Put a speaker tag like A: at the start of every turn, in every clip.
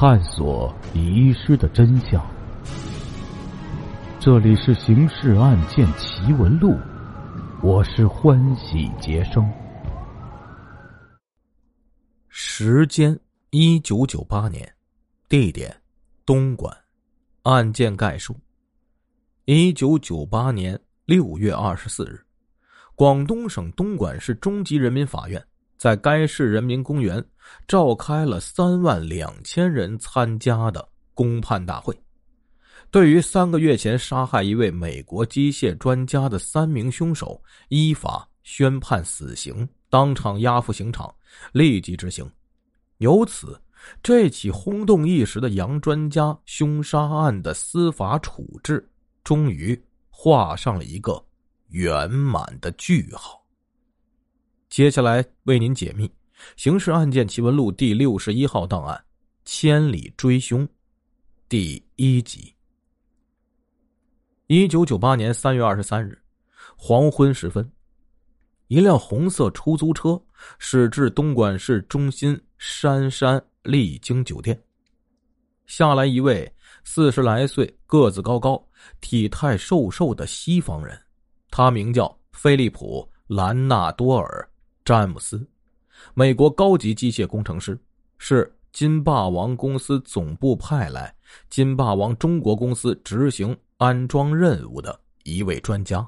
A: 探索遗失的真相。这里是《刑事案件奇闻录》，我是欢喜杰生。
B: 时间：一九九八年，地点：东莞，案件概述：一九九八年六月二十四日，广东省东莞市中级人民法院。在该市人民公园召开了三万两千人参加的公判大会，对于三个月前杀害一位美国机械专家的三名凶手，依法宣判死刑，当场押赴刑场，立即执行。由此，这起轰动一时的杨专家凶杀案的司法处置，终于画上了一个圆满的句号。接下来为您解密《刑事案件奇闻录》第六十一号档案《千里追凶》第一集。一九九八年三月二十三日黄昏时分，一辆红色出租车驶至东莞市中心杉山丽晶酒店，下来一位四十来岁、个子高高、体态瘦瘦的西方人，他名叫菲利普·兰纳多尔。詹姆斯，美国高级机械工程师，是金霸王公司总部派来金霸王中国公司执行安装任务的一位专家。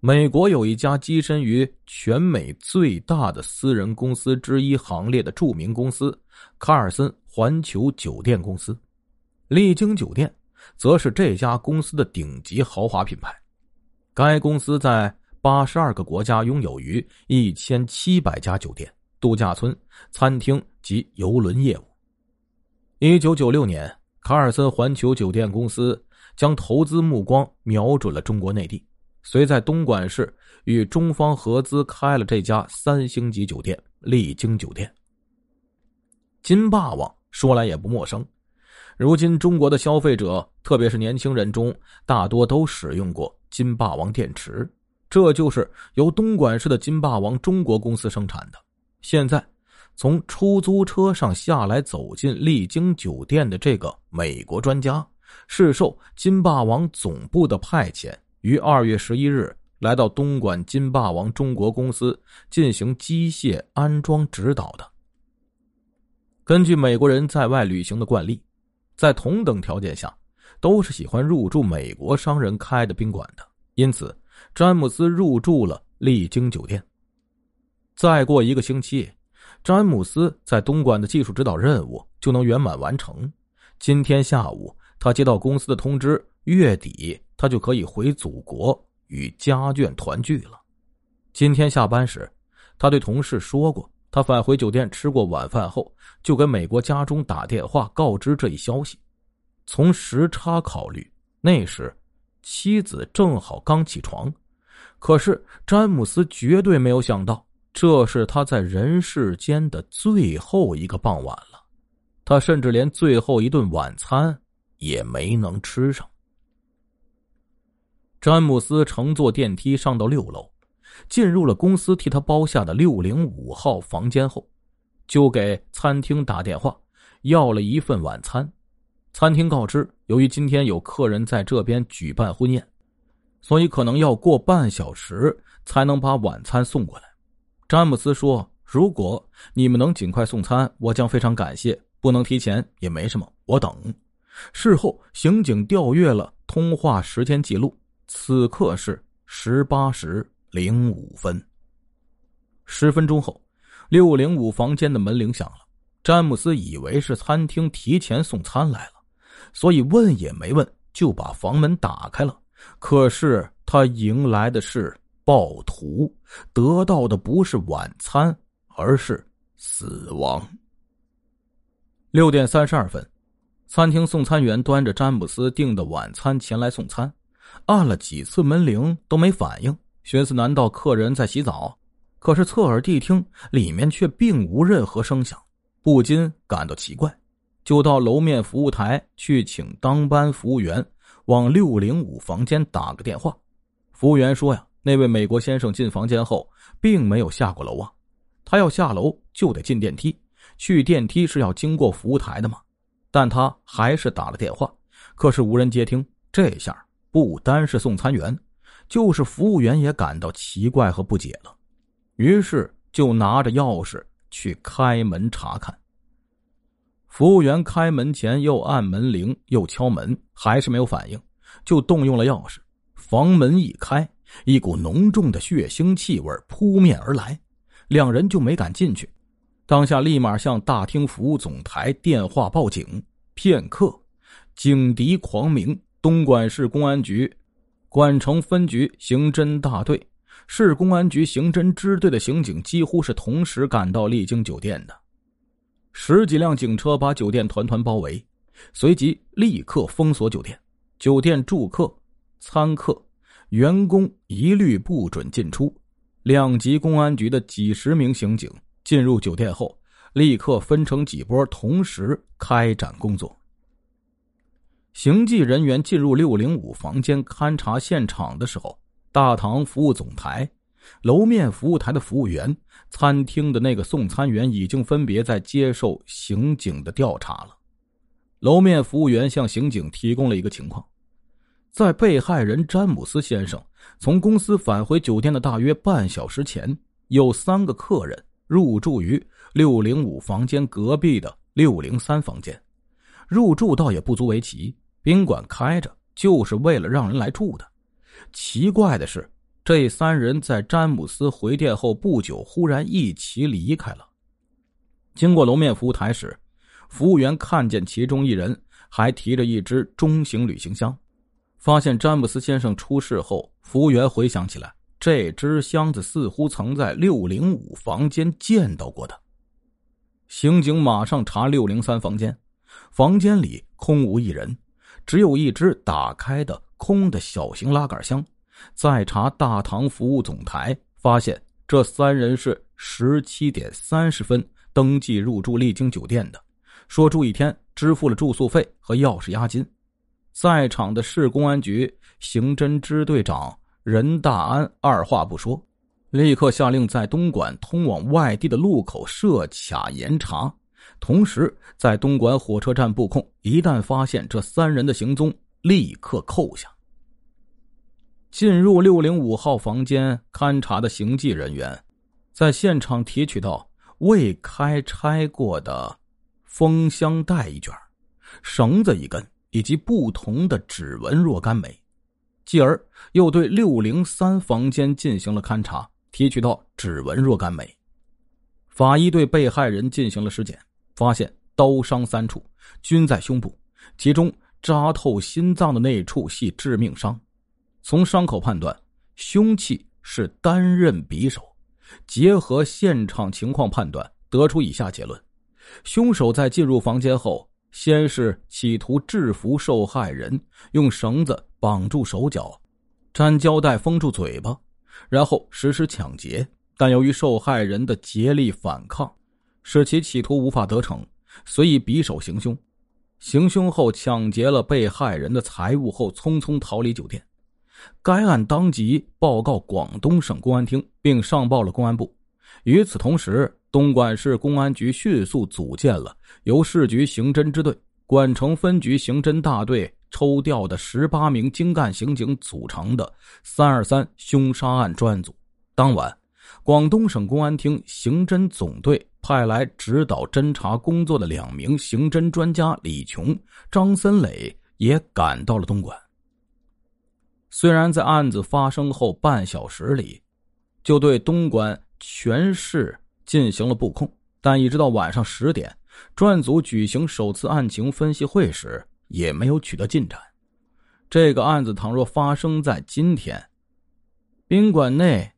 B: 美国有一家跻身于全美最大的私人公司之一行列的著名公司——卡尔森环球酒店公司，丽晶酒店则是这家公司的顶级豪华品牌。该公司在。八十二个国家拥有逾一千七百家酒店、度假村、餐厅及邮轮业务。一九九六年，卡尔森环球酒店公司将投资目光瞄准了中国内地，遂在东莞市与中方合资开了这家三星级酒店——丽晶酒店。金霸王说来也不陌生，如今中国的消费者，特别是年轻人中，大多都使用过金霸王电池。这就是由东莞市的金霸王中国公司生产的。现在，从出租车上下来走进丽晶酒店的这个美国专家，是受金霸王总部的派遣，于二月十一日来到东莞金霸王中国公司进行机械安装指导的。根据美国人在外旅行的惯例，在同等条件下，都是喜欢入住美国商人开的宾馆的，因此。詹姆斯入住了丽晶酒店。再过一个星期，詹姆斯在东莞的技术指导任务就能圆满完成。今天下午，他接到公司的通知，月底他就可以回祖国与家眷团聚了。今天下班时，他对同事说过，他返回酒店吃过晚饭后，就给美国家中打电话告知这一消息。从时差考虑，那时。妻子正好刚起床，可是詹姆斯绝对没有想到，这是他在人世间的最后一个傍晚了。他甚至连最后一顿晚餐也没能吃上。詹姆斯乘坐电梯上到六楼，进入了公司替他包下的六零五号房间后，就给餐厅打电话要了一份晚餐。餐厅告知，由于今天有客人在这边举办婚宴，所以可能要过半小时才能把晚餐送过来。詹姆斯说：“如果你们能尽快送餐，我将非常感谢；不能提前也没什么，我等。”事后，刑警调阅了通话时间记录，此刻是十八时零五分。十分钟后，六零五房间的门铃响了，詹姆斯以为是餐厅提前送餐来了。所以问也没问，就把房门打开了。可是他迎来的是暴徒，得到的不是晚餐，而是死亡。六点三十二分，餐厅送餐员端着詹姆斯订的晚餐前来送餐，按了几次门铃都没反应，寻思难道客人在洗澡？可是侧耳谛听，里面却并无任何声响，不禁感到奇怪。就到楼面服务台去请当班服务员往六零五房间打个电话。服务员说：“呀，那位美国先生进房间后并没有下过楼啊，他要下楼就得进电梯，去电梯是要经过服务台的嘛？但他还是打了电话，可是无人接听。这下不单是送餐员，就是服务员也感到奇怪和不解了，于是就拿着钥匙去开门查看。服务员开门前又按门铃又敲门，还是没有反应，就动用了钥匙。房门一开，一股浓重的血腥气味扑面而来，两人就没敢进去。当下立马向大厅服务总台电话报警。片刻，警笛狂鸣，东莞市公安局莞城分局刑侦大队、市公安局刑侦支队的刑警几乎是同时赶到丽晶酒店的。十几辆警车把酒店团团包围，随即立刻封锁酒店。酒店住客、餐客、员工一律不准进出。两级公安局的几十名刑警进入酒店后，立刻分成几波，同时开展工作。刑技人员进入六零五房间勘查现场的时候，大堂服务总台。楼面服务台的服务员、餐厅的那个送餐员已经分别在接受刑警的调查了。楼面服务员向刑警提供了一个情况：在被害人詹姆斯先生从公司返回酒店的大约半小时前，有三个客人入住于六零五房间隔壁的六零三房间。入住倒也不足为奇，宾馆开着就是为了让人来住的。奇怪的是。这三人在詹姆斯回电后不久，忽然一齐离开了。经过楼面服务台时，服务员看见其中一人还提着一只中型旅行箱，发现詹姆斯先生出事后，服务员回想起来，这只箱子似乎曾在六零五房间见到过的。刑警马上查六零三房间，房间里空无一人，只有一只打开的空的小型拉杆箱。再查大堂服务总台，发现这三人是十七点三十分登记入住丽晶酒店的，说住一天，支付了住宿费和钥匙押金。在场的市公安局刑侦支队长任大安二话不说，立刻下令在东莞通往外地的路口设卡严查，同时在东莞火车站布控，一旦发现这三人的行踪，立刻扣下。进入六零五号房间勘查的刑警人员，在现场提取到未开拆过的封箱带一卷、绳子一根以及不同的指纹若干枚，继而又对六零三房间进行了勘查，提取到指纹若干枚。法医对被害人进行了尸检，发现刀伤三处，均在胸部，其中扎透心脏的那处系致命伤。从伤口判断，凶器是单刃匕首。结合现场情况判断，得出以下结论：凶手在进入房间后，先是企图制服受害人，用绳子绑住手脚，粘胶带封住嘴巴，然后实施抢劫。但由于受害人的竭力反抗，使其企图无法得逞，所以匕首行凶。行凶后抢劫了被害人的财物后，匆匆逃离酒店。该案当即报告广东省公安厅，并上报了公安部。与此同时，东莞市公安局迅速组建了由市局刑侦支队、莞城分局刑侦大队抽调的十八名精干刑警组成的“三二三”凶杀案专案组。当晚，广东省公安厅刑侦总队派来指导侦查工作的两名刑侦专家李琼、张森磊也赶到了东莞。虽然在案子发生后半小时里，就对东莞全市进行了布控，但一直到晚上十点，专案组举行首次案情分析会时，也没有取得进展。这个案子倘若发生在今天，宾馆内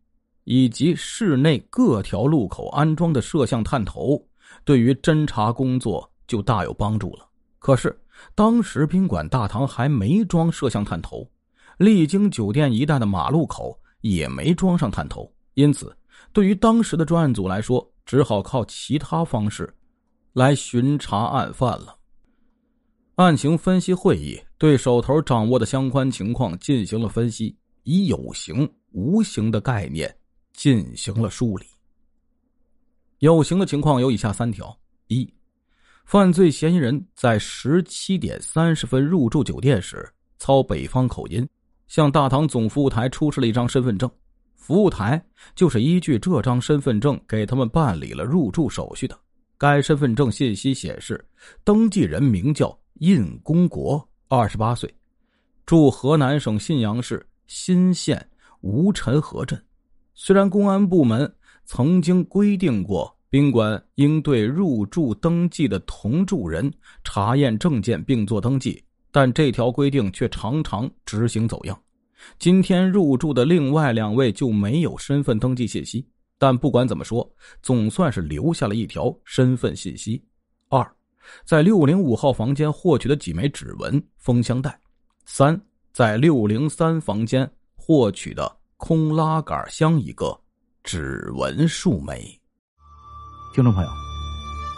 B: 以及室内各条路口安装的摄像探头，对于侦查工作就大有帮助了。可是当时宾馆大堂还没装摄像探头。丽晶酒店一带的马路口也没装上探头，因此，对于当时的专案组来说，只好靠其他方式来巡查案犯了。案情分析会议对手头掌握的相关情况进行了分析，以有形、无形的概念进行了梳理。有形的情况有以下三条：一、犯罪嫌疑人在十七点三十分入住酒店时，操北方口音，向大堂总服务台出示了一张身份证。服务台就是依据这张身份证给他们办理了入住手续的。该身份证信息显示，登记人名叫印公国，二十八岁，住河南省信阳市新县吴陈河镇。虽然公安部门曾经规定过宾馆应对入住登记的同住人查验证件并做登记，但这条规定却常常执行走样。今天入住的另外两位就没有身份登记信息，但不管怎么说，总算是留下了一条身份信息。二，在六零五号房间获取的几枚指纹封箱袋。三，在六零三房间获取的空拉杆箱一个，指纹数枚。
A: 听众朋友，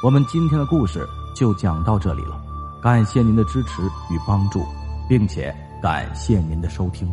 A: 我们今天的故事就讲到这里了，感谢您的支持与帮助，并且感谢您的收听。